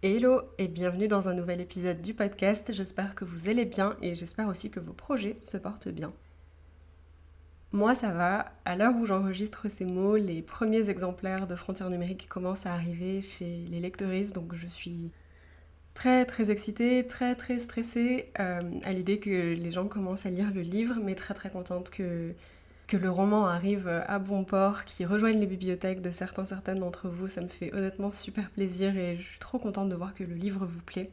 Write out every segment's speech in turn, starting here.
Hello et bienvenue dans un nouvel épisode du podcast. J'espère que vous allez bien et j'espère aussi que vos projets se portent bien. Moi ça va, à l'heure où j'enregistre ces mots, les premiers exemplaires de Frontières numériques commencent à arriver chez les lecteuristes, donc je suis très très excitée, très très stressée euh, à l'idée que les gens commencent à lire le livre, mais très très contente que que le roman arrive à bon port, qu'il rejoigne les bibliothèques de certains, certaines d'entre vous. Ça me fait honnêtement super plaisir et je suis trop contente de voir que le livre vous plaît.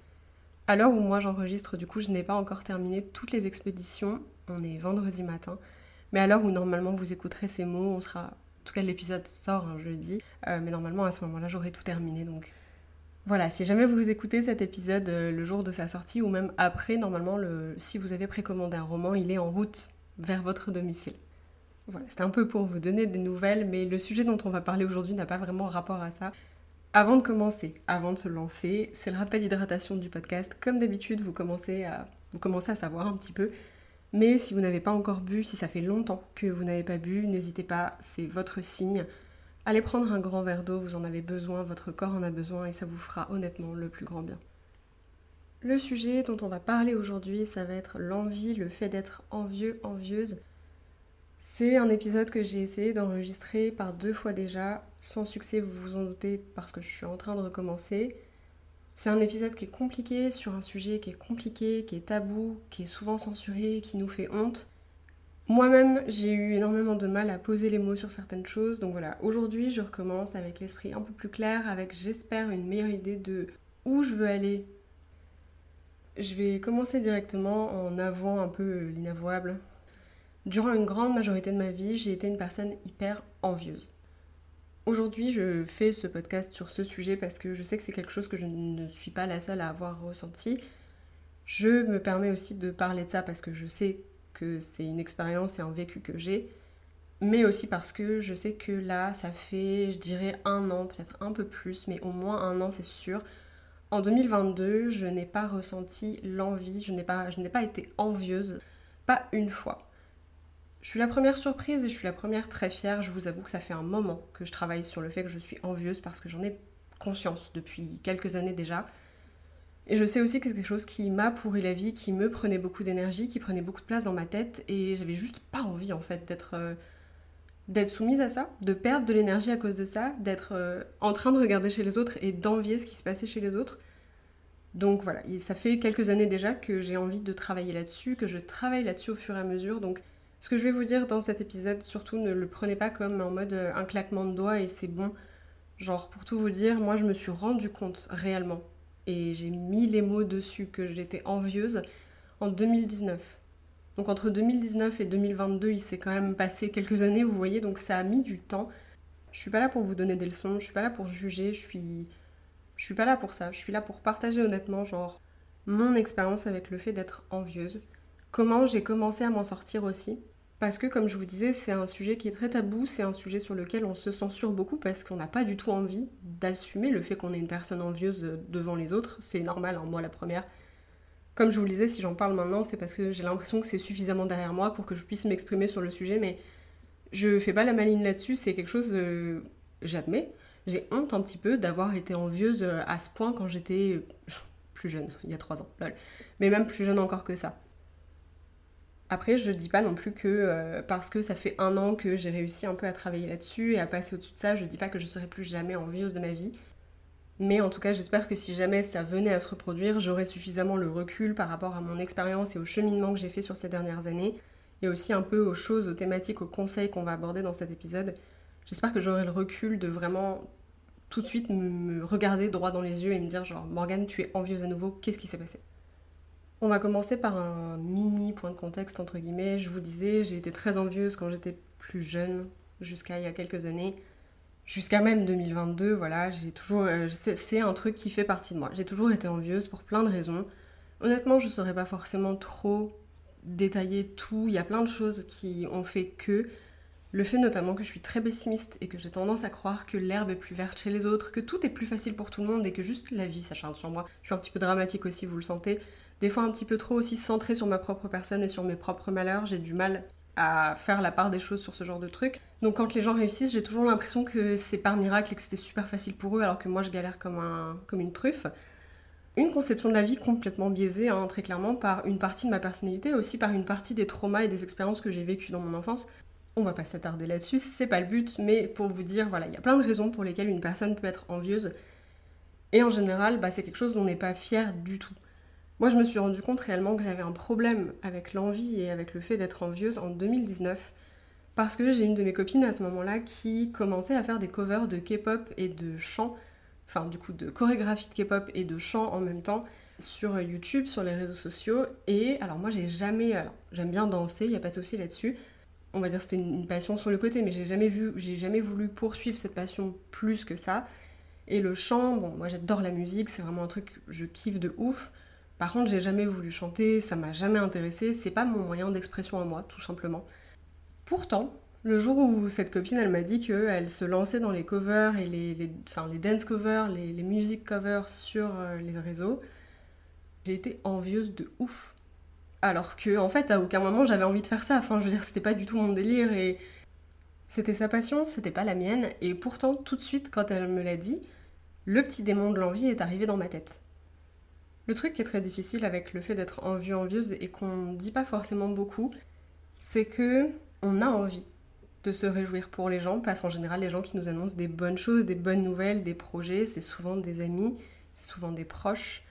À l'heure où moi j'enregistre, du coup, je n'ai pas encore terminé toutes les expéditions. On est vendredi matin. Mais à l'heure où normalement vous écouterez ces mots, on sera. En tout cas, l'épisode sort un jeudi. Euh, mais normalement, à ce moment-là, j'aurai tout terminé. Donc voilà, si jamais vous écoutez cet épisode euh, le jour de sa sortie ou même après, normalement, le... si vous avez précommandé un roman, il est en route vers votre domicile. Voilà, c'était un peu pour vous donner des nouvelles, mais le sujet dont on va parler aujourd'hui n'a pas vraiment rapport à ça. Avant de commencer, avant de se lancer, c'est le rappel hydratation du podcast. Comme d'habitude, vous commencez à vous commencez à savoir un petit peu. Mais si vous n'avez pas encore bu, si ça fait longtemps que vous n'avez pas bu, n'hésitez pas, c'est votre signe. Allez prendre un grand verre d'eau, vous en avez besoin, votre corps en a besoin et ça vous fera honnêtement le plus grand bien. Le sujet dont on va parler aujourd'hui, ça va être l'envie, le fait d'être envieux, envieuse. C'est un épisode que j'ai essayé d'enregistrer par deux fois déjà, sans succès, vous vous en doutez, parce que je suis en train de recommencer. C'est un épisode qui est compliqué sur un sujet qui est compliqué, qui est tabou, qui est souvent censuré, qui nous fait honte. Moi-même, j'ai eu énormément de mal à poser les mots sur certaines choses, donc voilà, aujourd'hui je recommence avec l'esprit un peu plus clair, avec j'espère une meilleure idée de où je veux aller. Je vais commencer directement en avouant un peu l'inavouable, Durant une grande majorité de ma vie, j'ai été une personne hyper envieuse. Aujourd'hui, je fais ce podcast sur ce sujet parce que je sais que c'est quelque chose que je ne suis pas la seule à avoir ressenti. Je me permets aussi de parler de ça parce que je sais que c'est une expérience et un vécu que j'ai, mais aussi parce que je sais que là, ça fait, je dirais, un an, peut-être un peu plus, mais au moins un an, c'est sûr. En 2022, je n'ai pas ressenti l'envie, je n'ai pas, pas été envieuse, pas une fois. Je suis la première surprise et je suis la première très fière. Je vous avoue que ça fait un moment que je travaille sur le fait que je suis envieuse parce que j'en ai conscience depuis quelques années déjà. Et je sais aussi que c'est quelque chose qui m'a pourri la vie, qui me prenait beaucoup d'énergie, qui prenait beaucoup de place dans ma tête et j'avais juste pas envie en fait d'être euh, soumise à ça, de perdre de l'énergie à cause de ça, d'être euh, en train de regarder chez les autres et d'envier ce qui se passait chez les autres. Donc voilà, ça fait quelques années déjà que j'ai envie de travailler là-dessus, que je travaille là-dessus au fur et à mesure. Donc ce que je vais vous dire dans cet épisode, surtout ne le prenez pas comme en mode euh, un claquement de doigts et c'est bon. Genre, pour tout vous dire, moi je me suis rendu compte réellement, et j'ai mis les mots dessus que j'étais envieuse en 2019. Donc entre 2019 et 2022, il s'est quand même passé quelques années, vous voyez, donc ça a mis du temps. Je suis pas là pour vous donner des leçons, je suis pas là pour juger, je suis je suis pas là pour ça, je suis là pour partager honnêtement genre mon expérience avec le fait d'être envieuse, comment j'ai commencé à m'en sortir aussi parce que, comme je vous disais, c'est un sujet qui est très tabou, c'est un sujet sur lequel on se censure beaucoup parce qu'on n'a pas du tout envie d'assumer le fait qu'on est une personne envieuse devant les autres. C'est normal, hein, moi la première. Comme je vous le disais, si j'en parle maintenant, c'est parce que j'ai l'impression que c'est suffisamment derrière moi pour que je puisse m'exprimer sur le sujet, mais je fais pas la maline là-dessus, c'est quelque chose, euh, j'admets. J'ai honte un petit peu d'avoir été envieuse euh, à ce point quand j'étais plus jeune, il y a trois ans, lol. Mais même plus jeune encore que ça. Après, je dis pas non plus que euh, parce que ça fait un an que j'ai réussi un peu à travailler là-dessus et à passer au-dessus de ça, je dis pas que je serai plus jamais envieuse de ma vie. Mais en tout cas, j'espère que si jamais ça venait à se reproduire, j'aurai suffisamment le recul par rapport à mon expérience et au cheminement que j'ai fait sur ces dernières années, et aussi un peu aux choses, aux thématiques, aux conseils qu'on va aborder dans cet épisode. J'espère que j'aurai le recul de vraiment tout de suite me regarder droit dans les yeux et me dire genre Morgane, tu es envieuse à nouveau, qu'est-ce qui s'est passé? On va commencer par un mini point de contexte, entre guillemets. Je vous disais, j'ai été très envieuse quand j'étais plus jeune, jusqu'à il y a quelques années. Jusqu'à même 2022, voilà, j'ai toujours... Euh, c'est un truc qui fait partie de moi. J'ai toujours été envieuse pour plein de raisons. Honnêtement, je ne saurais pas forcément trop détailler tout. Il y a plein de choses qui ont fait que. Le fait notamment que je suis très pessimiste et que j'ai tendance à croire que l'herbe est plus verte chez les autres, que tout est plus facile pour tout le monde et que juste la vie s'acharne sur moi. Je suis un petit peu dramatique aussi, vous le sentez. Des fois un petit peu trop aussi centrée sur ma propre personne et sur mes propres malheurs. J'ai du mal à faire la part des choses sur ce genre de truc. Donc quand les gens réussissent, j'ai toujours l'impression que c'est par miracle et que c'était super facile pour eux alors que moi je galère comme, un, comme une truffe une conception de la vie complètement biaisée, hein, très clairement, par une partie de ma personnalité, aussi par une partie des traumas et des expériences que j'ai vécues dans mon enfance. On va pas s'attarder là-dessus, c'est pas le but, mais pour vous dire, voilà, il y a plein de raisons pour lesquelles une personne peut être envieuse. Et en général, bah, c'est quelque chose dont on n'est pas fier du tout. Moi, je me suis rendu compte réellement que j'avais un problème avec l'envie et avec le fait d'être envieuse en 2019, parce que j'ai une de mes copines à ce moment-là qui commençait à faire des covers de K-pop et de chants enfin du coup de chorégraphie de K-pop et de chant en même temps sur YouTube, sur les réseaux sociaux. Et alors moi j'ai jamais, alors j'aime bien danser, il n'y a pas de souci là-dessus. On va dire c'était une passion sur le côté, mais j'ai jamais vu, j'ai jamais voulu poursuivre cette passion plus que ça. Et le chant, bon moi j'adore la musique, c'est vraiment un truc je kiffe de ouf. Par contre j'ai jamais voulu chanter, ça m'a jamais intéressé, c'est pas mon moyen d'expression à moi tout simplement. Pourtant, le jour où cette copine, elle m'a dit qu'elle se lançait dans les covers et les, enfin, les dance covers, les, les music covers sur euh, les réseaux, j'ai été envieuse de ouf. Alors que, en fait, à aucun moment j'avais envie de faire ça. Enfin, je veux dire, c'était pas du tout mon délire et c'était sa passion, c'était pas la mienne. Et pourtant, tout de suite, quand elle me l'a dit, le petit démon de l'envie est arrivé dans ma tête. Le truc qui est très difficile avec le fait d'être envie envieuse et qu'on dit pas forcément beaucoup, c'est que on a envie de se réjouir pour les gens, parce qu'en général, les gens qui nous annoncent des bonnes choses, des bonnes nouvelles, des projets, c'est souvent des amis, c'est souvent des proches.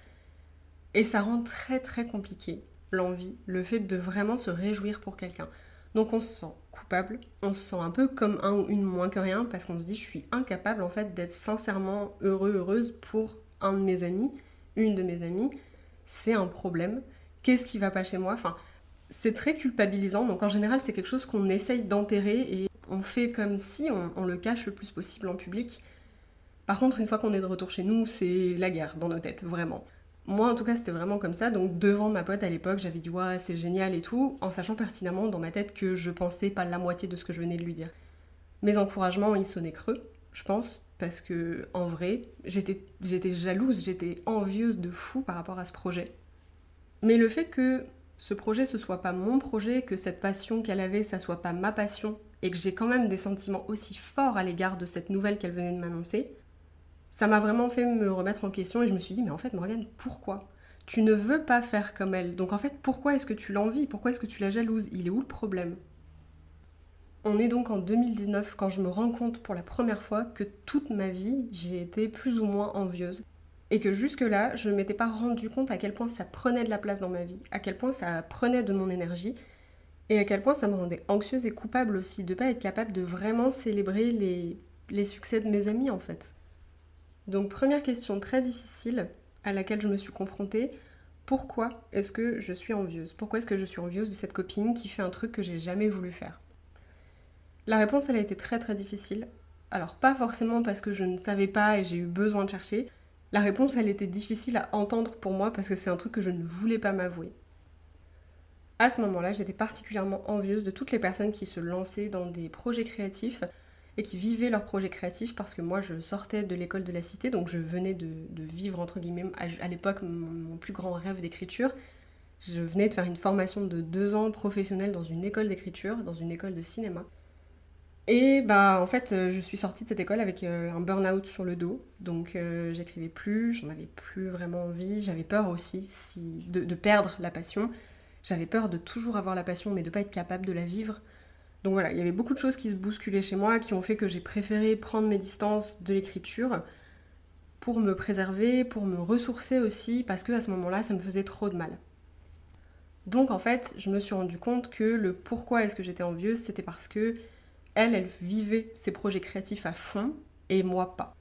Et ça rend très très compliqué l'envie, le fait de vraiment se réjouir pour quelqu'un. Donc on se sent coupable, on se sent un peu comme un ou une moins que rien, parce qu'on se dit je suis incapable en fait d'être sincèrement heureux, heureuse pour un de mes amis, une de mes amies. C'est un problème. Qu'est-ce qui va pas chez moi? Enfin, c'est très culpabilisant. Donc en général, c'est quelque chose qu'on essaye d'enterrer et on fait comme si on, le cache le plus possible en public. Par contre, une fois qu'on est de retour chez nous, c'est la guerre dans nos têtes, vraiment. Moi, en tout cas, c'était vraiment comme ça. Donc, devant ma pote à l'époque, j'avais dit ouais, c'est génial et tout, en sachant pertinemment dans ma tête que je pensais pas la moitié de ce que je venais de lui dire. Mes encouragements, ils sonnaient creux, je pense, parce que en vrai, j'étais jalouse, j'étais envieuse de fou par rapport à ce projet. Mais le fait que ce projet ce soit pas mon projet, que cette passion qu'elle avait, ça soit pas ma passion, et que j'ai quand même des sentiments aussi forts à l'égard de cette nouvelle qu'elle venait de m'annoncer, ça m'a vraiment fait me remettre en question et je me suis dit, mais en fait, Morgane, pourquoi? Tu ne veux pas faire comme elle. Donc en fait, pourquoi est-ce que tu l'envies? Pourquoi est-ce que tu la jalouses? Il est où le problème? On est donc en 2019 quand je me rends compte pour la première fois que toute ma vie, j'ai été plus ou moins envieuse. Et que jusque-là, je ne m'étais pas rendu compte à quel point ça prenait de la place dans ma vie, à quel point ça prenait de mon énergie, et à quel point ça me rendait anxieuse et coupable aussi de ne pas être capable de vraiment célébrer les, les succès de mes amis en fait. Donc première question très difficile à laquelle je me suis confrontée, pourquoi est-ce que je suis envieuse? Pourquoi est-ce que je suis envieuse de cette copine qui fait un truc que j'ai jamais voulu faire? La réponse elle a été très très difficile. Alors pas forcément parce que je ne savais pas et j'ai eu besoin de chercher, la réponse, elle était difficile à entendre pour moi parce que c'est un truc que je ne voulais pas m'avouer. À ce moment-là, j'étais particulièrement envieuse de toutes les personnes qui se lançaient dans des projets créatifs et qui vivaient leurs projets créatifs parce que moi je sortais de l'école de la cité, donc je venais de, vivre entre guillemets à, l'époque mon, plus grand rêve d'écriture. Je venais de faire une formation de deux ans professionnelle dans une école d'écriture, dans une école de cinéma. Et bah en fait, euh, je suis sortie de cette école avec euh, un burn-out sur le dos, donc euh, j'écrivais plus, j'en avais plus vraiment envie, j'avais peur aussi si, de, perdre la passion, j'avais peur de toujours avoir la passion mais de pas être capable de la vivre. Donc voilà, il y avait beaucoup de choses qui se bousculaient chez moi qui ont fait que j'ai préféré prendre mes distances de l'écriture pour me préserver, pour me ressourcer aussi, parce que à ce moment-là, ça me faisait trop de mal. Donc en fait, je me suis rendu compte que le pourquoi est-ce que j'étais envieuse, c'était parce que elle, elle vivait ses projets créatifs à fond et moi pas.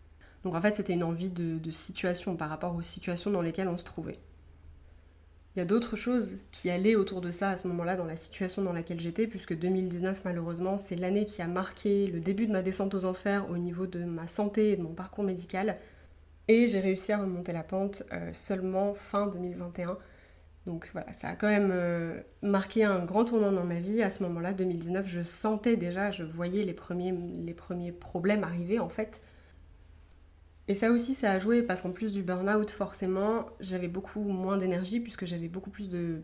Donc en fait, c'était une envie de, situation par rapport aux situations dans lesquelles on se trouvait. Il y a d'autres choses qui allaient autour de ça à ce moment-là dans la situation dans laquelle j'étais, puisque 2019 malheureusement c'est l'année qui a marqué le début de ma descente aux enfers au niveau de ma santé et de mon parcours médical. Et j'ai réussi à remonter la pente euh, seulement fin 2021. Donc voilà, ça a quand même euh, marqué un grand tournant dans ma vie. À ce moment-là, 2019, je sentais déjà, je voyais les premiers, problèmes arriver en fait. Et ça aussi, ça a joué parce qu'en plus du burn-out, forcément, j'avais beaucoup moins d'énergie puisque j'avais beaucoup plus de,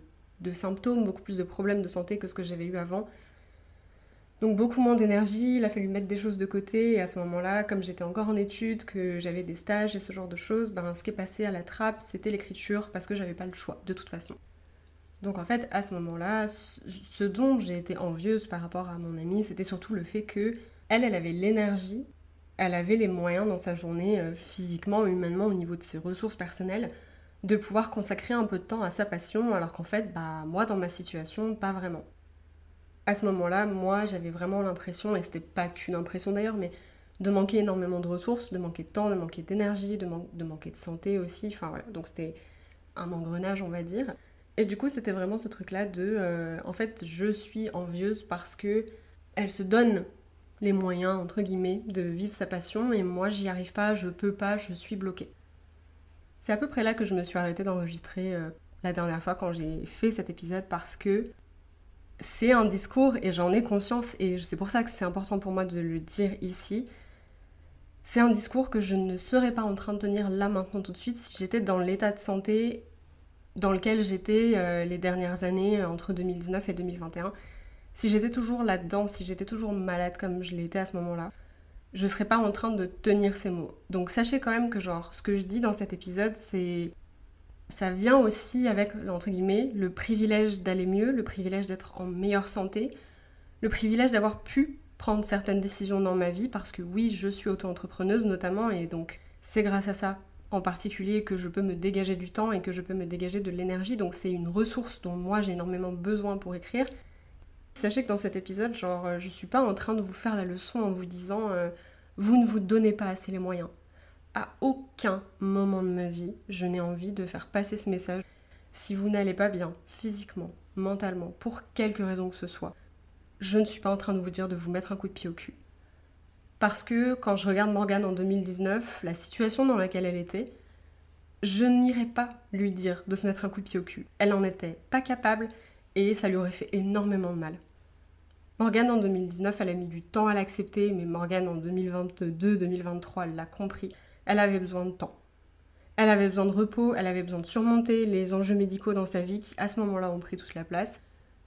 symptômes, beaucoup plus de problèmes de santé que ce que j'avais eu avant. Donc beaucoup moins d'énergie, il a fallu mettre des choses de côté et à ce moment-là, comme j'étais encore en études, que j'avais des stages et ce genre de choses, ben, ce qui est passé à la trappe, c'était l'écriture parce que j'avais pas le choix de toute façon. Donc en fait, à ce moment-là, ce dont j'ai été envieuse par rapport à mon amie, c'était surtout le fait que elle, avait l'énergie, elle avait les moyens dans sa journée, euh, physiquement, humainement, au niveau de ses ressources personnelles, de pouvoir consacrer un peu de temps à sa passion, alors qu'en fait, bah moi, dans ma situation, pas vraiment à ce moment-là, moi, j'avais vraiment l'impression, et c'était pas qu'une impression d'ailleurs, mais de manquer énormément de ressources, de manquer de temps, de manquer d'énergie, de, manquer de santé aussi. Enfin voilà, donc c'était un engrenage, on va dire. Et du coup, c'était vraiment ce truc-là de, euh, en fait, je suis envieuse parce que elle se donne les moyens, entre guillemets, de vivre sa passion, et moi, j'y arrive pas, je peux pas, je suis bloquée. C'est à peu près là que je me suis arrêtée d'enregistrer euh, la dernière fois quand j'ai fait cet épisode parce que c'est un discours et j'en ai conscience et c'est pour ça que c'est important pour moi de le dire ici. C'est un discours que je ne serais pas en train de tenir là maintenant tout de suite si j'étais dans l'état de santé dans lequel j'étais euh, les dernières années euh, entre 2019 et 2021. Si j'étais toujours là-dedans, si j'étais toujours malade comme je l'étais à ce moment-là, je serais pas en train de tenir ces mots. Donc sachez quand même que genre ce que je dis dans cet épisode, c'est ça vient aussi avec, entre guillemets, le privilège d'aller mieux, le privilège d'être en meilleure santé, le privilège d'avoir pu prendre certaines décisions dans ma vie, parce que oui, je suis auto-entrepreneuse notamment, et donc c'est grâce à ça en particulier que je peux me dégager du temps et que je peux me dégager de l'énergie, donc c'est une ressource dont moi j'ai énormément besoin pour écrire. Sachez que dans cet épisode, genre, euh, je suis pas en train de vous faire la leçon en vous disant euh, vous ne vous donnez pas assez les moyens à aucun moment de ma vie, je n'ai envie de faire passer ce message. Si vous n'allez pas bien, physiquement, mentalement, pour quelque raison que ce soit, je ne suis pas en train de vous dire de vous mettre un coup de pied au cul. Parce que quand je regarde Morgane en 2019, la situation dans laquelle elle était, je n'irais pas lui dire de se mettre un coup de pied au cul. Elle n'en était pas capable et ça lui aurait fait énormément de mal. Morgane en 2019, elle a mis du temps à l'accepter, mais Morgane en 2022-2023, elle l'a compris elle avait besoin de temps. Elle avait besoin de repos, elle avait besoin de surmonter les enjeux médicaux dans sa vie qui, à ce moment-là, ont pris toute la place.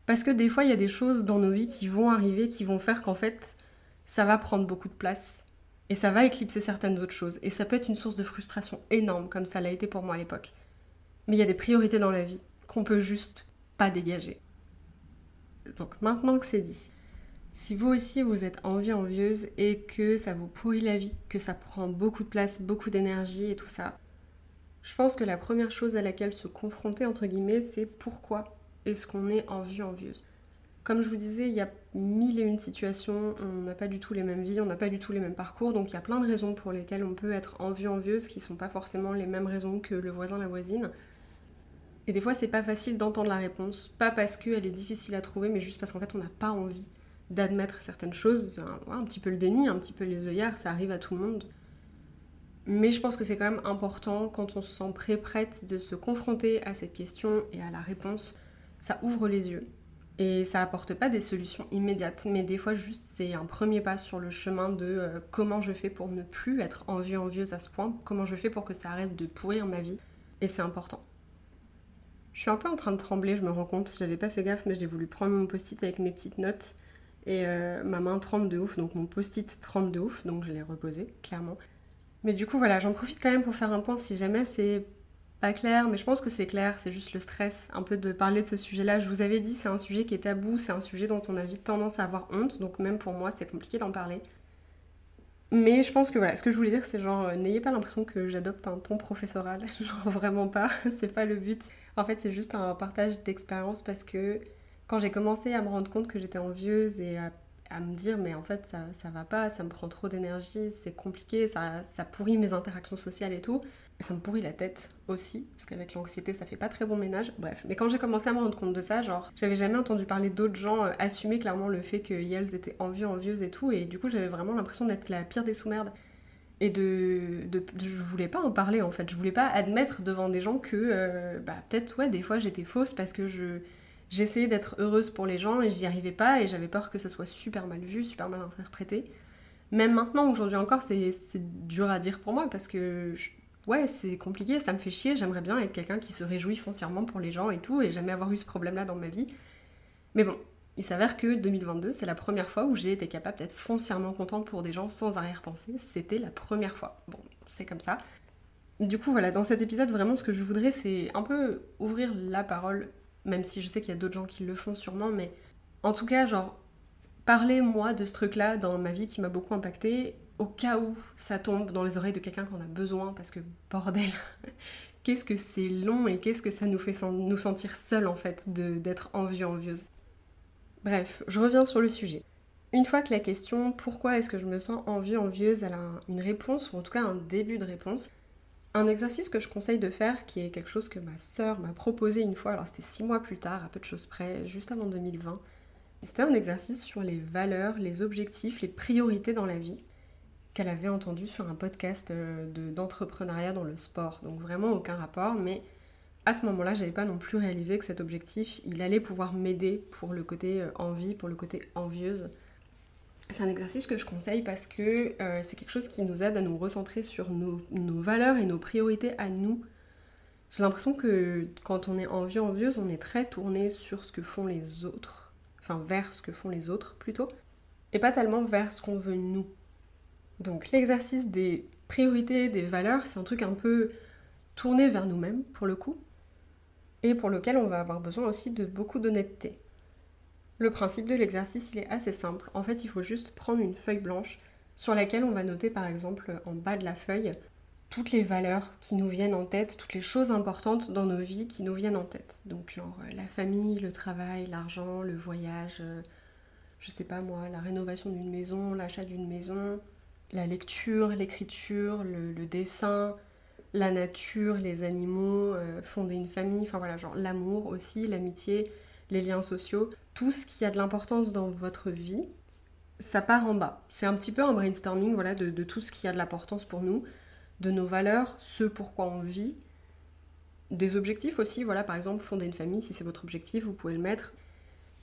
Parce que des fois, il y a des choses dans nos vies qui vont arriver, qui vont faire qu'en fait, ça va prendre beaucoup de place. Et ça va éclipser certaines autres choses. Et ça peut être une source de frustration énorme, comme ça l'a été pour moi à l'époque. Mais il y a des priorités dans la vie qu'on peut juste pas dégager. Donc maintenant que c'est dit, si vous aussi vous êtes envie envieuse et que ça vous pourrit la vie, que ça prend beaucoup de place, beaucoup d'énergie et tout ça, je pense que la première chose à laquelle se confronter entre guillemets, c'est pourquoi est-ce qu'on est envie envieuse? Comme je vous disais, il y a mille et une situations, on n'a pas du tout les mêmes vies, on n'a pas du tout les mêmes parcours, donc il y a plein de raisons pour lesquelles on peut être envie envieuse qui sont pas forcément les mêmes raisons que le voisin, la voisine. Et des fois, c'est pas facile d'entendre la réponse, pas parce qu'elle est difficile à trouver, mais juste parce qu'en fait, on n'a pas envie d'admettre certaines choses, un, petit peu le déni, un petit peu les œillards, ça arrive à tout le monde. Mais je pense que c'est quand même important quand on se sent prêt, prête de se confronter à cette question et à la réponse. Ça ouvre les yeux et ça apporte pas des solutions immédiates, mais des fois juste c'est un premier pas sur le chemin de euh, comment je fais pour ne plus être envieux envieuse à ce point, comment je fais pour que ça arrête de pourrir ma vie et c'est important. Je suis un peu en train de trembler, je me rends compte, j'avais pas fait gaffe mais j'ai voulu prendre mon post-it avec mes petites notes et euh, ma main tremble de ouf, donc mon post-it tremble de ouf, donc je l'ai reposé, clairement. Mais du coup, voilà, j'en profite quand même pour faire un point si jamais c'est pas clair, mais je pense que c'est clair, c'est juste le stress, un peu de parler de ce sujet-là. Je vous avais dit, c'est un sujet qui est tabou, c'est un sujet dont on a vite tendance à avoir honte, donc même pour moi, c'est compliqué d'en parler. Mais je pense que voilà, ce que je voulais dire, c'est genre, euh, n'ayez pas l'impression que j'adopte un ton professoral, genre vraiment pas, c'est pas le but. En fait, c'est juste un partage d'expérience parce que quand j'ai commencé à me rendre compte que j'étais envieuse et à, me dire mais en fait ça, ça va pas, ça me prend trop d'énergie, c'est compliqué, ça, ça pourrit mes interactions sociales et tout, ça me pourrit la tête aussi, parce qu'avec l'anxiété ça fait pas très bon ménage, bref. Mais quand j'ai commencé à me rendre compte de ça, genre j'avais jamais entendu parler d'autres gens euh, assumer clairement le fait qu'elles étaient envieux, envieuses et tout, et du coup j'avais vraiment l'impression d'être la pire des sous-merdes. Et de, de, je voulais pas en parler en fait. Je voulais pas admettre devant des gens que euh, bah, peut-être ouais des fois j'étais fausse parce que je j'essayais d'être heureuse pour les gens et j'y arrivais pas et j'avais peur que ça soit super mal vu, super mal interprété. Même maintenant, aujourd'hui encore, c'est dur à dire pour moi parce que ouais, c'est compliqué, ça me fait chier. J'aimerais bien être quelqu'un qui se réjouit foncièrement pour les gens et tout et jamais avoir eu ce problème-là dans ma vie. Mais bon, il s'avère que 2022, c'est la première fois où j'ai été capable d'être foncièrement contente pour des gens sans arrière-pensée. C'était la première fois. Bon, c'est comme ça. Du coup, voilà, dans cet épisode, vraiment, ce que je voudrais, c'est un peu ouvrir la parole, même si je sais qu'il y a d'autres gens qui le font sûrement, mais en tout cas, genre, parler, moi, de ce truc-là dans ma vie qui m'a beaucoup impacté, au cas où ça tombe dans les oreilles de quelqu'un qu'on a besoin, parce que, bordel, qu'est-ce que c'est long et qu'est-ce que ça nous fait nous sentir seuls, en fait, d'être envieux, envieuse. Bref, je reviens sur le sujet. Une fois que la question pourquoi est-ce que je me sens envieux, envieuse, elle a une réponse, ou en tout cas un début de réponse, un exercice que je conseille de faire, qui est quelque chose que ma sœur m'a proposé une fois, alors c'était six mois plus tard, à peu de choses près, juste avant 2020. C'était un exercice sur les valeurs, les objectifs, les priorités dans la vie, qu'elle avait entendu sur un podcast euh, d'entrepreneuriat dans le sport. Donc vraiment aucun rapport, mais à ce moment-là, j'avais pas non plus réalisé que cet objectif, il allait pouvoir m'aider pour le côté euh, envie, pour le côté envieuse. C'est un exercice que je conseille parce que euh, c'est quelque chose qui nous aide à nous recentrer sur nos, valeurs et nos priorités à nous. J'ai l'impression que quand on est envieux, envieuse, on est très tourné sur ce que font les autres, enfin vers ce que font les autres plutôt, et pas tellement vers ce qu'on veut nous. Donc l'exercice des priorités, des valeurs, c'est un truc un peu tourné vers nous-mêmes pour le coup, et pour lequel on va avoir besoin aussi de beaucoup d'honnêteté. Le principe de l'exercice, il est assez simple. En fait, il faut juste prendre une feuille blanche sur laquelle on va noter par exemple en bas de la feuille toutes les valeurs qui nous viennent en tête, toutes les choses importantes dans nos vies qui nous viennent en tête. Donc genre euh, la famille, le travail, l'argent, le voyage, euh, je sais pas moi, la rénovation d'une maison, l'achat d'une maison, la lecture, l'écriture, le dessin, la nature, les animaux, euh, fonder une famille, enfin voilà, genre l'amour aussi, l'amitié, les liens sociaux, tout ce qui a de l'importance dans votre vie, ça part en bas. C'est un petit peu un brainstorming voilà, de, tout ce qui a de l'importance pour nous, de nos valeurs, ce pourquoi on vit, des objectifs aussi, voilà, par exemple, fonder une famille, si c'est votre objectif, vous pouvez le mettre.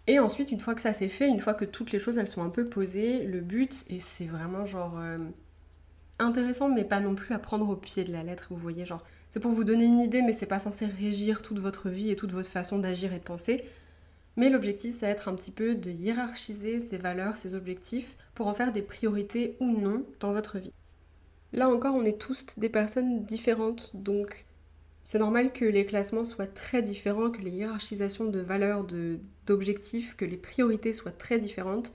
Et ensuite, une fois que ça c'est fait, une fois que toutes les choses elles sont un peu posées, le but, et c'est vraiment genre euh, intéressant, mais pas non plus à prendre au pied de la lettre, vous voyez, genre, c'est pour vous donner une idée, mais c'est pas censé régir toute votre vie et toute votre façon d'agir et de penser. Mais l'objectif, c'est être un petit peu de hiérarchiser ces valeurs, ces objectifs, pour en faire des priorités ou non dans votre vie. Là encore, on est tous des personnes différentes, donc c'est normal que les classements soient très différents, que les hiérarchisations de valeurs, d'objectifs, que les priorités soient très différentes.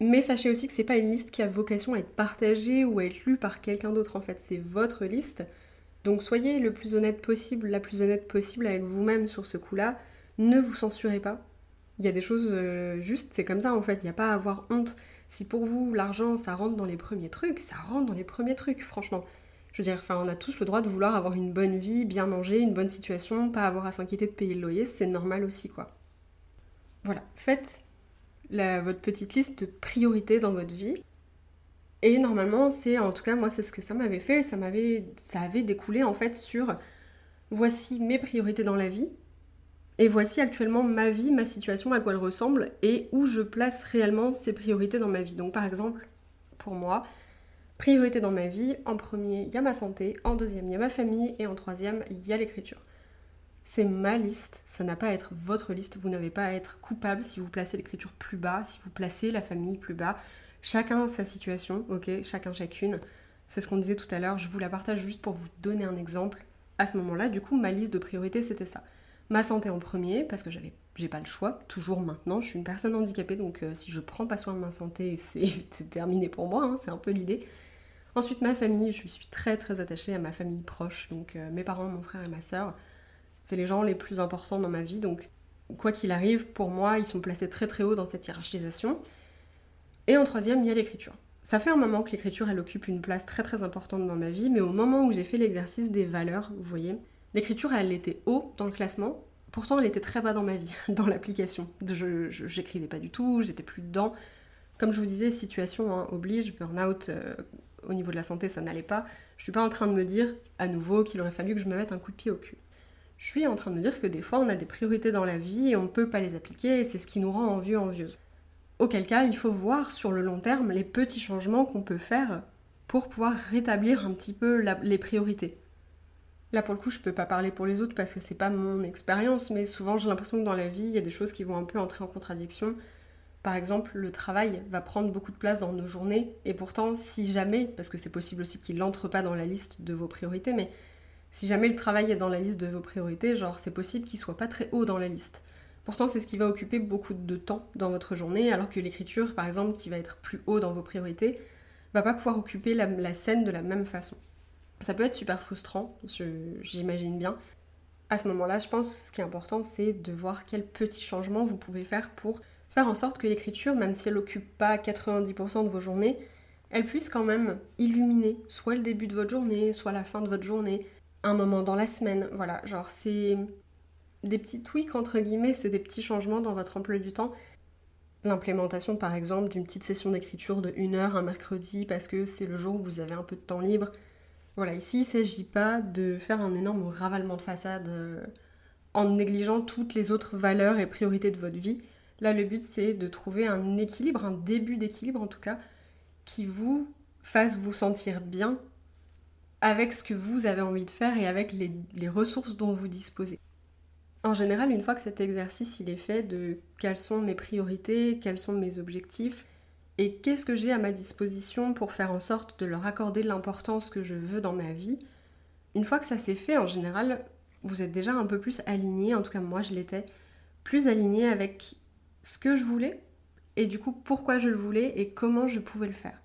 Mais sachez aussi que c'est pas une liste qui a vocation à être partagée ou à être lue par quelqu'un d'autre en fait, c'est votre liste. Donc soyez le plus honnête possible, la plus honnête possible avec vous-même sur ce coup-là. Ne vous censurez pas. Il y a des choses euh, justes, c'est comme ça en fait, il n'y a pas à avoir honte. Si pour vous l'argent ça rentre dans les premiers trucs, ça rentre dans les premiers trucs, franchement. Je veux dire, enfin, on a tous le droit de vouloir avoir une bonne vie, bien manger, une bonne situation, pas avoir à s'inquiéter de payer le loyer, c'est normal aussi quoi. Voilà, faites votre petite liste de priorités dans votre vie. Et normalement, c'est en tout cas moi c'est ce que ça m'avait fait, ça m'avait ça avait découlé en fait sur voici mes priorités dans la vie et voici actuellement ma vie, ma situation, à quoi elle ressemble et où je place réellement ces priorités dans ma vie. Donc par exemple, pour moi, priorité dans ma vie, en premier, il y a ma santé, en deuxième, il y a ma famille et en troisième, il y a l'écriture. C'est ma liste, ça n'a pas à être votre liste, vous n'avez pas à être coupable si vous placez l'écriture plus bas, si vous placez la famille plus bas. Chacun sa situation, ok Chacun chacune. C'est ce qu'on disait tout à l'heure, je vous la partage juste pour vous donner un exemple. À ce moment-là, du coup, ma liste de priorités, c'était ça. Ma santé en premier, parce que j'avais, j'ai pas le choix, toujours maintenant. Je suis une personne handicapée, donc euh, si je prends pas soin de ma santé, c'est, terminé pour moi, hein, c'est un peu l'idée. Ensuite, ma famille, je suis très très attachée à ma famille proche, donc euh, mes parents, mon frère et ma soeur. C'est les gens les plus importants dans ma vie, donc quoi qu'il arrive, pour moi, ils sont placés très très haut dans cette hiérarchisation. Et en troisième, il y a l'écriture. Ça fait un moment que l'écriture, elle occupe une place très très importante dans ma vie, mais au moment où j'ai fait l'exercice des valeurs, vous voyez, l'écriture, elle était haut dans le classement, pourtant elle était très bas dans ma vie, dans l'application. Je j'écrivais pas du tout, j'étais plus dedans. Comme je vous disais, situation hein, oblige, burn-out, euh, au niveau de la santé ça n'allait pas, je suis pas en train de me dire à nouveau qu'il aurait fallu que je me mette un coup de pied au cul. Je suis en train de me dire que des fois on a des priorités dans la vie et on ne peut pas les appliquer et c'est ce qui nous rend envieux envieuse. Auquel cas, il faut voir sur le long terme les petits changements qu'on peut faire pour pouvoir rétablir un petit peu les priorités. Là, pour le coup, je peux pas parler pour les autres parce que c'est pas mon expérience, mais souvent j'ai l'impression que dans la vie, il y a des choses qui vont un peu entrer en contradiction. Par exemple, le travail va prendre beaucoup de place dans nos journées, et pourtant, si jamais, parce que c'est possible aussi qu'il n'entre pas dans la liste de vos priorités, mais si jamais le travail est dans la liste de vos priorités, genre c'est possible qu'il soit pas très haut dans la liste. Pourtant, c'est ce qui va occuper beaucoup de temps dans votre journée, alors que l'écriture, par exemple, qui va être plus haut dans vos priorités, va pas pouvoir occuper la, scène de la même façon. Ça peut être super frustrant, j'imagine bien. À ce moment-là, je pense que ce qui est important, c'est de voir quels petits changements vous pouvez faire pour faire en sorte que l'écriture, même si elle n'occupe pas 90% de vos journées, elle puisse quand même illuminer soit le début de votre journée, soit la fin de votre journée, un moment dans la semaine. Voilà, genre c'est des petits tweaks entre guillemets, c'est des petits changements dans votre emploi du temps. L'implémentation par exemple d'une petite session d'écriture de 1 heure un mercredi parce que c'est le jour où vous avez un peu de temps libre. Voilà, ici il ne s'agit pas de faire un énorme ravalement de façade euh, en négligeant toutes les autres valeurs et priorités de votre vie. Là le but c'est de trouver un équilibre, un début d'équilibre en tout cas, qui vous fasse vous sentir bien avec ce que vous avez envie de faire et avec les ressources dont vous disposez. En général, une fois que cet exercice il est fait de quelles sont mes priorités, quels sont mes objectifs et qu'est-ce que j'ai à ma disposition pour faire en sorte de leur accorder l'importance que je veux dans ma vie, une fois que ça s'est fait, en général, vous êtes déjà un peu plus aligné, en tout cas moi je l'étais, plus aligné avec ce que je voulais et du coup pourquoi je le voulais et comment je pouvais le faire.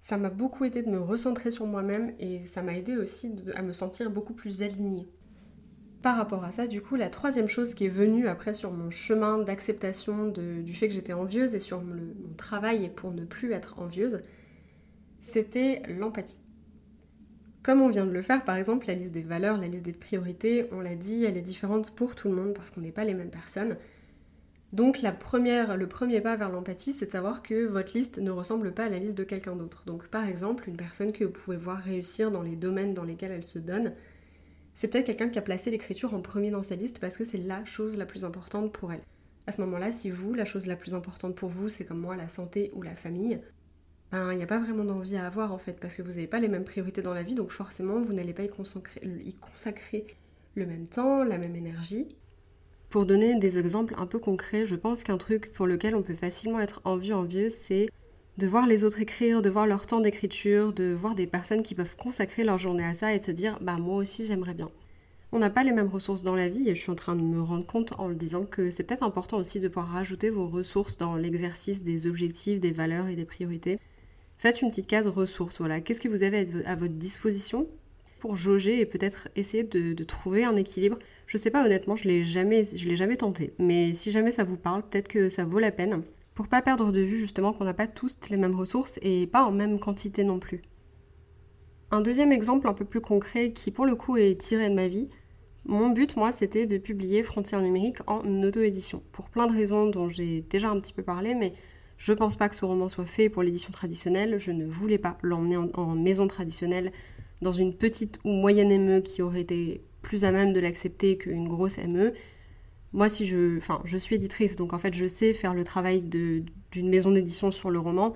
Ça m'a beaucoup aidé de me recentrer sur moi-même et ça m'a aidé aussi à me sentir beaucoup plus alignée par rapport à ça, du coup, la troisième chose qui est venue après sur mon chemin d'acceptation du fait que j'étais envieuse et sur mon travail pour ne plus être envieuse, c'était l'empathie. Comme on vient de le faire, par exemple, la liste des valeurs, la liste des priorités, on l'a dit, elle est différente pour tout le monde parce qu'on n'est pas les mêmes personnes. Donc la première, le premier pas vers l'empathie, c'est de savoir que votre liste ne ressemble pas à la liste de quelqu'un d'autre. Donc par exemple, une personne que vous pouvez voir réussir dans les domaines dans lesquels elle se donne, c'est peut-être quelqu'un qui a placé l'écriture en premier dans sa liste parce que c'est la chose la plus importante pour elle. À ce moment-là, si vous, la chose la plus importante pour vous, c'est comme moi la santé ou la famille, ben il n'y a pas vraiment d'envie à avoir en fait parce que vous n'avez pas les mêmes priorités dans la vie, donc forcément vous n'allez pas y consacrer, y consacrer le même temps, la même énergie. Pour donner des exemples un peu concrets, je pense qu'un truc pour lequel on peut facilement être envieux envieux, c'est de voir les autres écrire, de voir leur temps d'écriture, de voir des personnes qui peuvent consacrer leur journée à ça et de se dire bah moi aussi j'aimerais bien. On n'a pas les mêmes ressources dans la vie et je suis en train de me rendre compte en le disant que c'est peut-être important aussi de pouvoir rajouter vos ressources dans l'exercice des objectifs, des valeurs et des priorités. Faites une petite case ressources, voilà. Qu'est-ce que vous avez à votre disposition pour jauger et peut-être essayer de, trouver un équilibre? Je sais pas honnêtement, je l'ai jamais, l'ai jamais tenté, mais si jamais ça vous parle, peut-être que ça vaut la peine pour pas perdre de vue justement qu'on n'a pas tous les mêmes ressources et pas en même quantité non plus. Un deuxième exemple un peu plus concret qui pour le coup est tiré de ma vie, mon but moi c'était de publier Frontières numériques en auto-édition, pour plein de raisons dont j'ai déjà un petit peu parlé, mais je pense pas que ce roman soit fait pour l'édition traditionnelle, je ne voulais pas l'emmener en, en, maison traditionnelle dans une petite ou moyenne ME qui aurait été plus à même de l'accepter qu'une grosse ME, moi, si je, enfin, je suis éditrice, donc en fait, je sais faire le travail d'une maison d'édition sur le roman.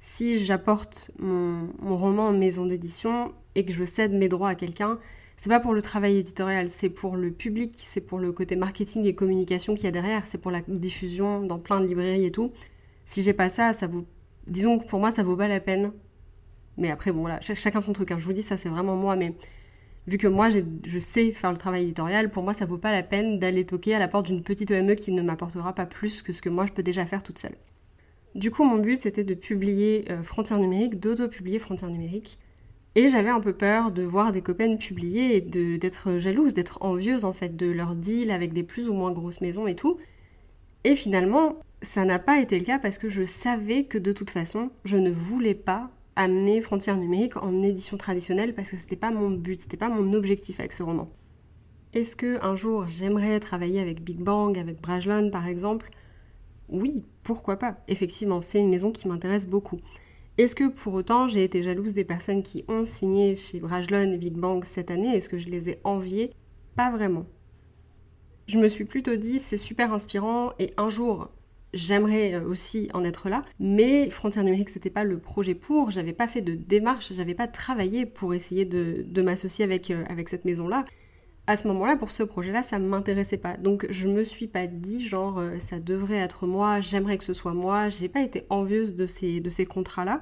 Si j'apporte mon, roman en maison d'édition et que je cède mes droits à quelqu'un, c'est pas pour le travail éditorial, c'est pour le public, c'est pour le côté marketing et communication qu'il y a derrière, c'est pour la diffusion dans plein de librairies et tout. Si j'ai pas ça, ça vaut, disons que pour moi, ça vaut pas la peine. Mais après, bon, là, chacun son truc. Hein. Je vous dis, ça, c'est vraiment moi, mais vu que moi je sais faire le travail éditorial, pour moi ça vaut pas la peine d'aller toquer à la porte d'une petite EME qui ne m'apportera pas plus que ce que moi je peux déjà faire toute seule. Du coup, mon but c'était de publier euh, Frontières numériques, d'auto-publier Frontières numériques. Et j'avais un peu peur de voir des copaines publier et d'être jalouse, d'être envieuse en fait de leur deal avec des plus ou moins grosses maisons et tout. Et finalement, ça n'a pas été le cas parce que je savais que de toute façon, je ne voulais pas amener Frontières numériques en édition traditionnelle parce que c'était pas mon but, c'était pas mon objectif avec ce roman. Est-ce que un jour j'aimerais travailler avec Big Bang, avec Brajlon par exemple? Oui, pourquoi pas Effectivement, c'est une maison qui m'intéresse beaucoup. Est-ce que pour autant j'ai été jalouse des personnes qui ont signé chez Brajlon et Big Bang cette année? Est-ce que je les ai enviées? Pas vraiment. Je me suis plutôt dit c'est super inspirant et un jour j'aimerais euh, aussi en être là, mais Frontières numériques c'était pas le projet pour, j'avais pas fait de démarche, j'avais pas travaillé pour essayer de, m'associer avec, euh, avec cette maison-là. À ce moment-là, pour ce projet-là, ça ne m'intéressait pas. Donc je me suis pas dit genre euh, ça devrait être moi, j'aimerais que ce soit moi. J'ai pas été envieuse de ces, de ces contrats-là.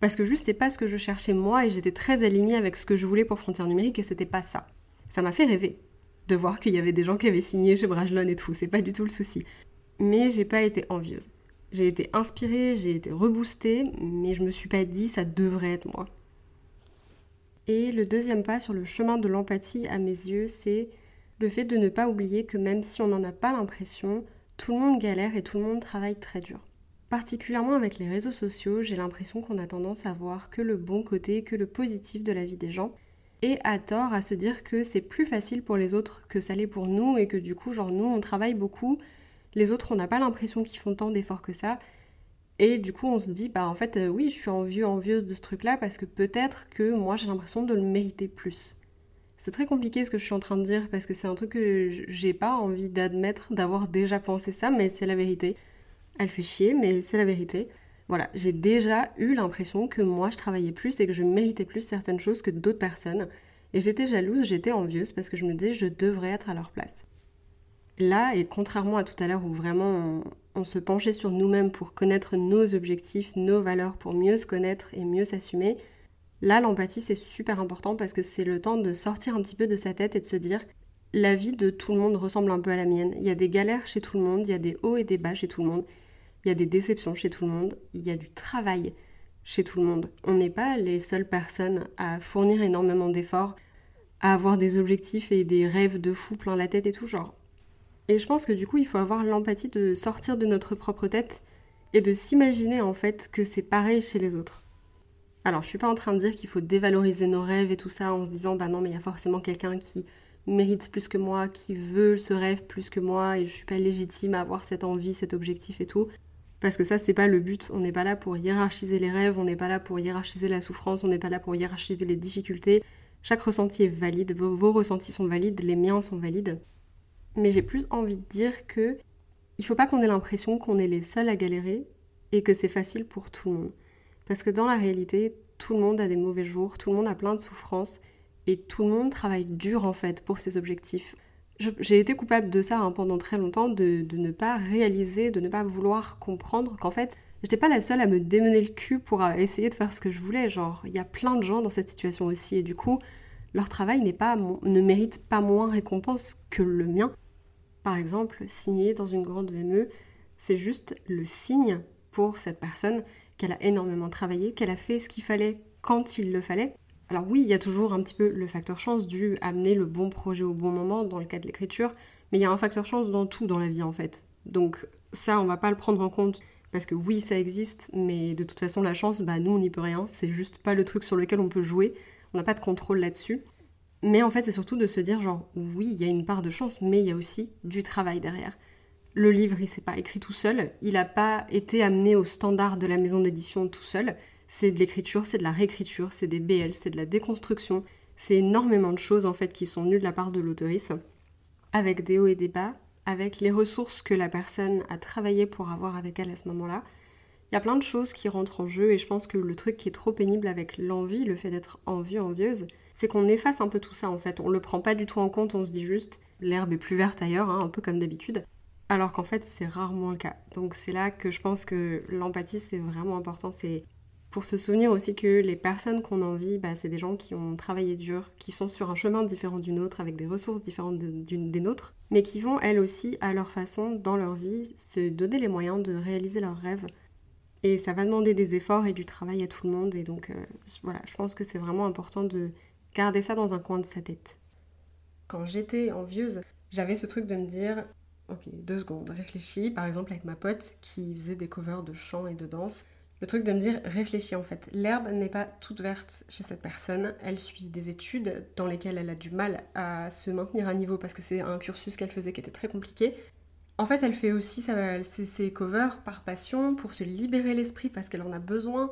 Parce que juste c'est pas ce que je cherchais moi et j'étais très alignée avec ce que je voulais pour Frontières numériques et c'était pas ça. Ça m'a fait rêver de voir qu'il y avait des gens qui avaient signé chez Brajlon et tout, c'est pas du tout le souci. Mais j'ai pas été envieuse. J'ai été inspirée, j'ai été reboostée, mais je me suis pas dit ça devrait être moi. Et le deuxième pas sur le chemin de l'empathie à mes yeux, c'est le fait de ne pas oublier que même si on n'en a pas l'impression, tout le monde galère et tout le monde travaille très dur. Particulièrement avec les réseaux sociaux, j'ai l'impression qu'on a tendance à voir que le bon côté, que le positif de la vie des gens, et à tort à se dire que c'est plus facile pour les autres que ça l'est pour nous et que du coup, genre nous, on travaille beaucoup, les autres, on n'a pas l'impression qu'ils font tant d'efforts que ça, et du coup, on se dit, bah en fait, euh, oui, je suis envieux, envieuse de ce truc-là parce que peut-être que moi, j'ai l'impression de le mériter plus. C'est très compliqué ce que je suis en train de dire parce que c'est un truc que j'ai pas envie d'admettre, d'avoir déjà pensé ça, mais c'est la vérité. Elle fait chier, mais c'est la vérité. Voilà, j'ai déjà eu l'impression que moi, je travaillais plus et que je méritais plus certaines choses que d'autres personnes. Et j'étais jalouse, j'étais envieuse parce que je me disais, je devrais être à leur place. Là, et contrairement à tout à l'heure où vraiment on se penchait sur nous-mêmes pour connaître nos objectifs, nos valeurs, pour mieux se connaître et mieux s'assumer, là l'empathie c'est super important parce que c'est le temps de sortir un petit peu de sa tête et de se dire la vie de tout le monde ressemble un peu à la mienne. Il y a des galères chez tout le monde, il y a des hauts et des bas chez tout le monde, il y a des déceptions chez tout le monde, il y a du travail chez tout le monde. On n'est pas les seules personnes à fournir énormément d'efforts, à avoir des objectifs et des rêves de fou plein la tête et tout genre. Et je pense que du coup, il faut avoir l'empathie de sortir de notre propre tête et de s'imaginer en fait que c'est pareil chez les autres. Alors, je suis pas en train de dire qu'il faut dévaloriser nos rêves et tout ça en se disant bah non, mais il y a forcément quelqu'un qui mérite plus que moi, qui veut ce rêve plus que moi et je suis pas légitime à avoir cette envie, cet objectif et tout. Parce que ça, c'est pas le but. On n'est pas là pour hiérarchiser les rêves, on n'est pas là pour hiérarchiser la souffrance, on n'est pas là pour hiérarchiser les difficultés. Chaque ressenti est valide, vos ressentis sont valides, les miens sont valides mais j'ai plus envie de dire que il faut pas qu'on ait l'impression qu'on est les seuls à galérer et que c'est facile pour tout le monde. Parce que dans la réalité, tout le monde a des mauvais jours, tout le monde a plein de souffrances et tout le monde travaille dur en fait pour ses objectifs. J'ai été coupable de ça hein, pendant très longtemps, de, ne pas réaliser, de ne pas vouloir comprendre qu'en fait, j'étais pas la seule à me démener le cul pour euh, essayer de faire ce que je voulais. Genre, il y a plein de gens dans cette situation aussi et du coup, leur travail pas, ne mérite pas moins récompense que le mien. Par exemple, signer dans une grande VME, c'est juste le signe pour cette personne qu'elle a énormément travaillé, qu'elle a fait ce qu'il fallait quand il le fallait. Alors oui, il y a toujours un petit peu le facteur chance dû amener le bon projet au bon moment dans le cas de l'écriture, mais il y a un facteur chance dans tout dans la vie en fait. Donc ça, on va pas le prendre en compte parce que oui, ça existe, mais de toute façon, la chance, bah nous, on n'y peut rien. C'est juste pas le truc sur lequel on peut jouer. On n'a pas de contrôle là-dessus. Mais en fait, c'est surtout de se dire, genre, oui, il y a une part de chance, mais il y a aussi du travail derrière. Le livre, il s'est pas écrit tout seul, il n'a pas été amené au standard de la maison d'édition tout seul. C'est de l'écriture, c'est de la réécriture, c'est des BL, c'est de la déconstruction, c'est énormément de choses en fait qui sont venues de la part de l'autoriste, avec des hauts et des bas, avec les ressources que la personne a travaillé pour avoir avec elle à ce moment-là, il y a plein de choses qui rentrent en jeu et je pense que le truc qui est trop pénible avec l'envie, le fait d'être envieux, envieuse, c'est qu'on efface un peu tout ça en fait. On le prend pas du tout en compte, on se dit juste l'herbe est plus verte ailleurs, hein, un peu comme d'habitude. Alors qu'en fait, c'est rarement le cas. Donc c'est là que je pense que l'empathie, c'est vraiment important. C'est pour se souvenir aussi que les personnes qu'on envie, bah, c'est des gens qui ont travaillé dur, qui sont sur un chemin différent du nôtre, avec des ressources différentes des nôtres, mais qui vont elles aussi, à leur façon, dans leur vie, se donner les moyens de réaliser leurs rêves et ça va demander des efforts et du travail à tout le monde. Et donc, euh, voilà, je pense que c'est vraiment important de garder ça dans un coin de sa tête. Quand j'étais envieuse, j'avais ce truc de me dire, ok, deux secondes, réfléchis. Par exemple, avec ma pote qui faisait des covers de chant et de danse. Le truc de me dire, réfléchis en fait. L'herbe n'est pas toute verte chez cette personne. Elle suit des études dans lesquelles elle a du mal à se maintenir à niveau parce que c'est un cursus qu'elle faisait qui était très compliqué. En fait, elle fait aussi ses, covers par passion, pour se libérer l'esprit parce qu'elle en a besoin.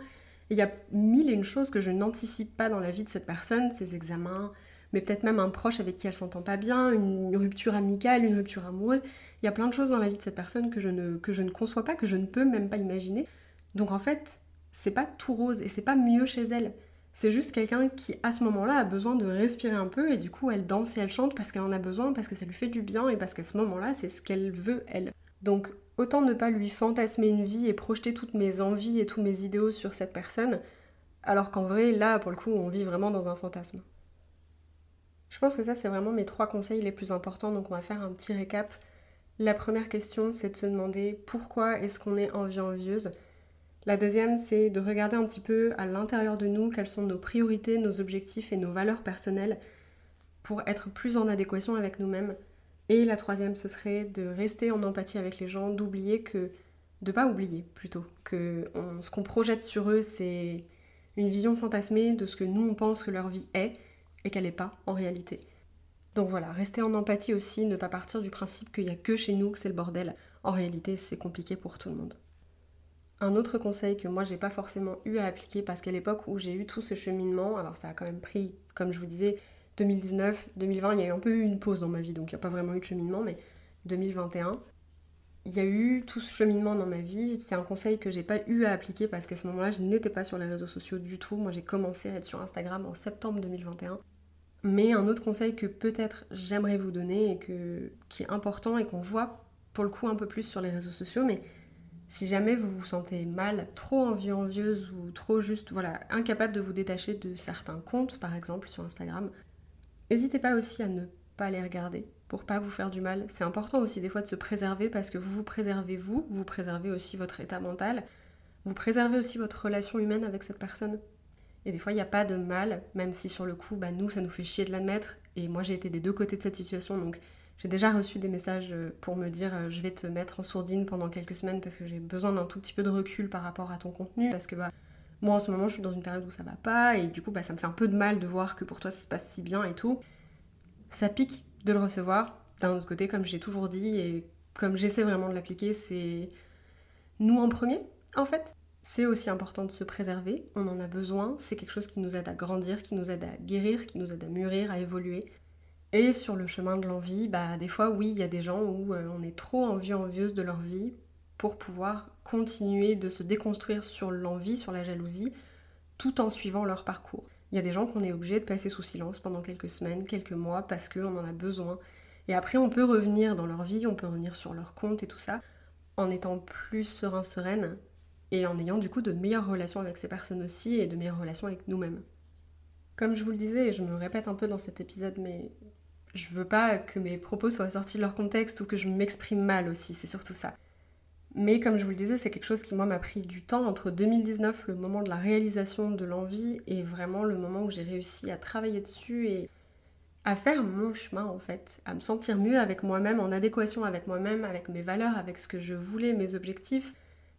il y a mille et une choses que je n'anticipe pas dans la vie de cette personne, ses examens, mais peut-être même un proche avec qui elle s'entend pas bien, une rupture amicale, une rupture amoureuse. Il y a plein de choses dans la vie de cette personne que je ne, que je ne conçois pas, que je ne peux même pas imaginer. Donc en fait, c'est pas tout rose et c'est pas mieux chez elle. C'est juste quelqu'un qui, à ce moment-là, a besoin de respirer un peu et du coup, elle danse et elle chante parce qu'elle en a besoin, parce que ça lui fait du bien et parce qu'à ce moment-là, c'est ce qu'elle veut, elle. Donc, autant ne pas lui fantasmer une vie et projeter toutes mes envies et tous mes idéaux sur cette personne, alors qu'en vrai, là, pour le coup, on vit vraiment dans un fantasme. Je pense que ça, c'est vraiment mes trois conseils les plus importants, donc on va faire un petit récap. La première question, c'est de se demander pourquoi est-ce qu'on est envie-envieuse la deuxième, c'est de regarder un petit peu à l'intérieur de nous quelles sont nos priorités, nos objectifs et nos valeurs personnelles pour être plus en adéquation avec nous-mêmes. Et la troisième, ce serait de rester en empathie avec les gens, d'oublier que. de pas oublier plutôt, que ce qu'on projette sur eux, c'est une vision fantasmée de ce que nous on pense que leur vie est et qu'elle n'est pas en réalité. Donc voilà, rester en empathie aussi, ne pas partir du principe qu'il n'y a que chez nous que c'est le bordel. En réalité, c'est compliqué pour tout le monde. Un autre conseil que moi j'ai pas forcément eu à appliquer parce qu'à l'époque où j'ai eu tout ce cheminement, alors ça a quand même pris, comme je vous disais, 2019, 2020, il y a eu un peu eu une pause dans ma vie, donc il n'y a pas vraiment eu de cheminement, mais 2021, il y a eu tout ce cheminement dans ma vie. C'est un conseil que j'ai pas eu à appliquer parce qu'à ce moment-là, je n'étais pas sur les réseaux sociaux du tout. Moi, j'ai commencé à être sur Instagram en septembre 2021. Mais un autre conseil que peut-être j'aimerais vous donner et que, qui est important et qu'on voit pour le coup un peu plus sur les réseaux sociaux, mais si jamais vous vous sentez mal, trop envie envieuse ou trop juste, voilà, incapable de vous détacher de certains comptes, par exemple sur Instagram, n'hésitez pas aussi à ne pas les regarder pour pas vous faire du mal. C'est important aussi des fois de se préserver parce que vous vous préservez vous, vous préservez aussi votre état mental, vous préservez aussi votre relation humaine avec cette personne. Et des fois, il n'y a pas de mal, même si sur le coup, bah, nous, ça nous fait chier de l'admettre. Et moi, j'ai été des deux côtés de cette situation, donc j'ai déjà reçu des messages euh, pour me dire euh, je vais te mettre en sourdine pendant quelques semaines parce que j'ai besoin d'un tout petit peu de recul par rapport à ton contenu. Parce que bah, moi en ce moment je suis dans une période où ça va pas et du coup bah, ça me fait un peu de mal de voir que pour toi ça se passe si bien et tout. Ça pique de le recevoir. D'un autre côté, comme j'ai toujours dit et comme j'essaie vraiment de l'appliquer, c'est nous en premier en fait. C'est aussi important de se préserver, on en a besoin, c'est quelque chose qui nous aide à grandir, qui nous aide à guérir, qui nous aide à mûrir, à évoluer. Et sur le chemin de l'envie, bah, des fois, oui, il y a des gens où euh, on est trop envie envieuse de leur vie pour pouvoir continuer de se déconstruire sur l'envie, sur la jalousie, tout en suivant leur parcours. Il y a des gens qu'on est obligé de passer sous silence pendant quelques semaines, quelques mois, parce qu'on en a besoin. Et après, on peut revenir dans leur vie, on peut revenir sur leur compte et tout ça, en étant plus serein, sereine, et en ayant du coup de meilleures relations avec ces personnes aussi, et de meilleures relations avec nous-mêmes. Comme je vous le disais, et je me répète un peu dans cet épisode, mais je veux pas que mes propos soient sortis de leur contexte ou que je m'exprime mal aussi, c'est surtout ça. Mais comme je vous le disais, c'est quelque chose qui moi m'a pris du temps entre 2019, le moment de la réalisation de l'envie, et vraiment le moment où j'ai réussi à travailler dessus et à faire mon chemin en fait, à me sentir mieux avec moi-même, en adéquation avec moi-même, avec mes valeurs, avec ce que je voulais, mes objectifs.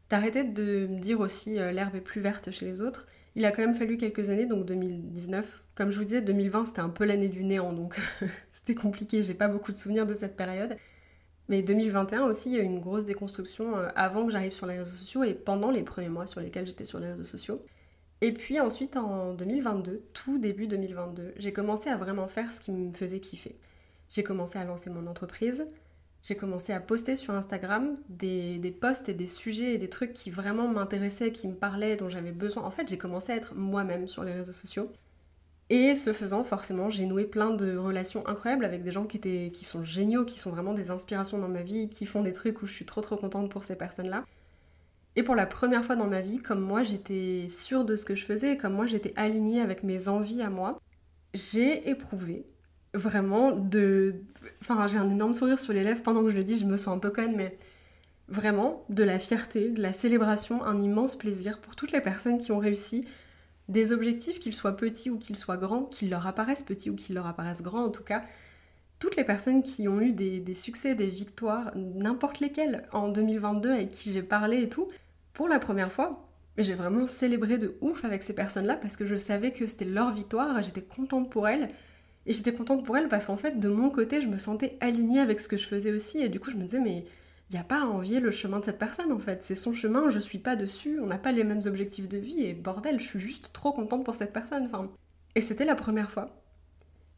D'arrêter de me dire aussi euh, l'herbe est plus verte chez les autres il a quand même fallu quelques années, donc 2019. Comme je vous disais, 2020 c'était un peu l'année du néant, donc c'était compliqué, j'ai pas beaucoup de souvenirs de cette période. Mais 2021 aussi, il y a eu une grosse déconstruction euh, avant que j'arrive sur les réseaux sociaux et pendant les premiers mois sur lesquels j'étais sur les réseaux sociaux. Et puis ensuite, en 2022, tout début 2022, j'ai commencé à vraiment faire ce qui me faisait kiffer. J'ai commencé à lancer mon entreprise, j'ai commencé à poster sur Instagram des, des, posts et des sujets et des trucs qui vraiment m'intéressaient, qui me parlaient, dont j'avais besoin. En fait, j'ai commencé à être moi-même sur les réseaux sociaux. Et ce faisant, forcément, j'ai noué plein de relations incroyables avec des gens qui, étaient, qui sont géniaux, qui sont vraiment des inspirations dans ma vie, qui font des trucs où je suis trop trop contente pour ces personnes-là. Et pour la première fois dans ma vie, comme moi j'étais sûre de ce que je faisais, comme moi j'étais alignée avec mes envies à moi, j'ai éprouvé vraiment de... Enfin, j'ai un énorme sourire sur les lèvres pendant que je le dis, je me sens un peu conne, mais vraiment de la fierté, de la célébration, un immense plaisir pour toutes les personnes qui ont réussi des objectifs, qu'ils soient petits ou qu'ils soient grands, qu'ils leur apparaissent petits ou qu'ils leur apparaissent grands en tout cas. Toutes les personnes qui ont eu des, des succès, des victoires, n'importe lesquelles, en 2022 avec qui j'ai parlé et tout, pour la première fois, j'ai vraiment célébré de ouf avec ces personnes-là parce que je savais que c'était leur victoire, j'étais contente pour elles, et j'étais contente pour elle parce qu'en fait, de mon côté, je me sentais alignée avec ce que je faisais aussi. Et du coup, je me disais, mais il n'y a pas à envier le chemin de cette personne en fait. C'est son chemin, je suis pas dessus, on n'a pas les mêmes objectifs de vie et bordel, je suis juste trop contente pour cette personne. Enfin, et c'était la première fois.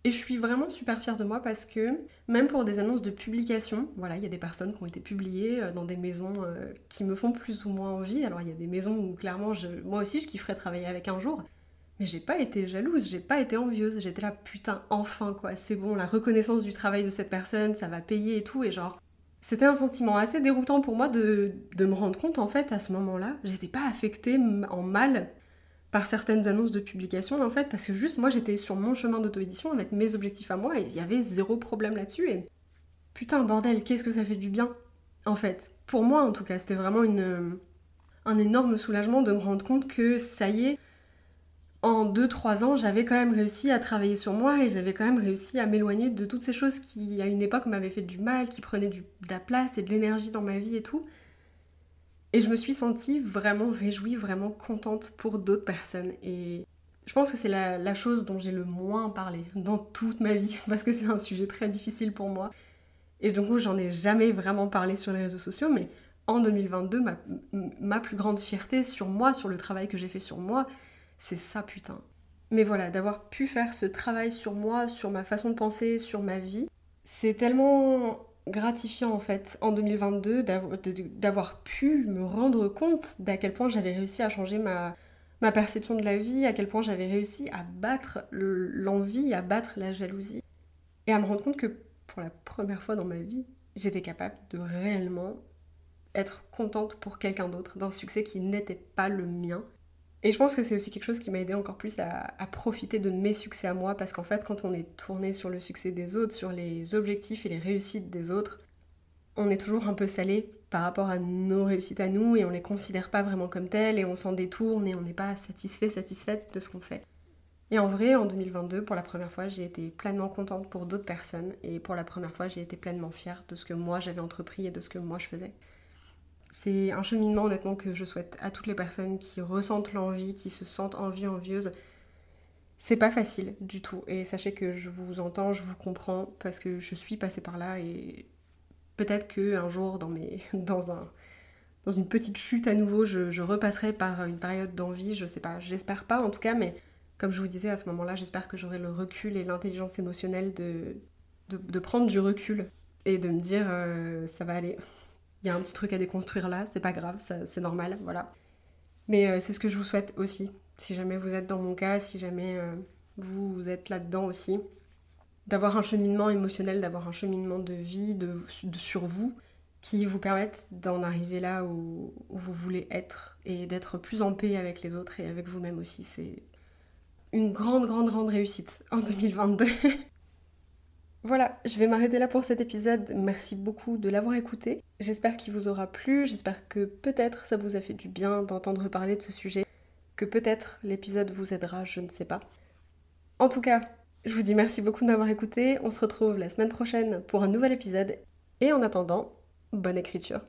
Et je suis vraiment super fière de moi parce que même pour des annonces de publication, voilà, il y a des personnes qui ont été publiées euh, dans des maisons euh, qui me font plus ou moins envie. Alors il y a des maisons où clairement, moi aussi, je kifferais travailler avec un jour. Mais j'ai pas été jalouse, j'ai pas été envieuse, j'étais là putain enfin quoi, c'est bon, la reconnaissance du travail de cette personne, ça va payer et tout, et genre c'était un sentiment assez déroutant pour moi de, me rendre compte en fait à ce moment-là, j'étais pas affectée en mal par certaines annonces de publication en fait parce que juste moi j'étais sur mon chemin d'auto-édition avec mes objectifs à moi et il y avait zéro problème là-dessus et putain bordel qu'est-ce que ça fait du bien en fait. Pour moi en tout cas c'était vraiment une un énorme soulagement de me rendre compte que ça y est en 2-3 ans, j'avais quand même réussi à travailler sur moi et j'avais quand même réussi à m'éloigner de toutes ces choses qui, à une époque, m'avaient fait du mal, qui prenaient de la place et de l'énergie dans ma vie et tout. Et je me suis sentie vraiment réjouie, vraiment contente pour d'autres personnes. Et je pense que c'est la, la, chose dont j'ai le moins parlé dans toute ma vie, parce que c'est un sujet très difficile pour moi. Et donc, j'en ai jamais vraiment parlé sur les réseaux sociaux, mais en 2022, ma, ma plus grande fierté sur moi, sur le travail que j'ai fait sur moi, c'est ça putain. Mais voilà, d'avoir pu faire ce travail sur moi, sur ma façon de penser, sur ma vie, c'est tellement gratifiant en fait en 2022 d'avoir pu me rendre compte d'à quel point j'avais réussi à changer ma, ma perception de la vie, à quel point j'avais réussi à battre l'envie, à battre la jalousie, et à me rendre compte que pour la première fois dans ma vie, j'étais capable de réellement être contente pour quelqu'un d'autre, d'un succès qui n'était pas le mien, et je pense que c'est aussi quelque chose qui m'a aidé encore plus à, profiter de mes succès à moi, parce qu'en fait, quand on est tourné sur le succès des autres, sur les objectifs et les réussites des autres, on est toujours un peu salé par rapport à nos réussites à nous et on les considère pas vraiment comme telles et on s'en détourne et on n'est pas satisfait, satisfaite de ce qu'on fait. Et en vrai, en 2022, pour la première fois, j'ai été pleinement contente pour d'autres personnes et pour la première fois, j'ai été pleinement fière de ce que moi j'avais entrepris et de ce que moi je faisais. C'est un cheminement honnêtement que je souhaite à toutes les personnes qui ressentent l'envie, qui se sentent envie, envieuse. C'est pas facile du tout. Et sachez que je vous entends, je vous comprends, parce que je suis passée par là et peut-être que un jour dans un. dans une petite chute à nouveau, je, repasserai par une période d'envie, je sais pas, j'espère pas en tout cas, mais comme je vous disais à ce moment-là, j'espère que j'aurai le recul et l'intelligence émotionnelle de, de, prendre du recul et de me dire euh, ça va aller, il y a un petit truc à déconstruire là, c'est pas grave, c'est normal, voilà. Mais euh, c'est ce que je vous souhaite aussi, si jamais vous êtes dans mon cas, si jamais euh, vous, êtes là-dedans aussi, d'avoir un cheminement émotionnel, d'avoir un cheminement de vie de, sur vous qui vous permette d'en arriver là où, où, vous voulez être et d'être plus en paix avec les autres et avec vous-même aussi. C'est une grande, grande, grande réussite en 2022. Voilà, je vais m'arrêter là pour cet épisode. Merci beaucoup de l'avoir écouté. J'espère qu'il vous aura plu, j'espère que peut-être ça vous a fait du bien d'entendre parler de ce sujet, que peut-être l'épisode vous aidera, je ne sais pas. En tout cas, je vous dis merci beaucoup de m'avoir écouté. On se retrouve la semaine prochaine pour un nouvel épisode. Et en attendant, bonne écriture.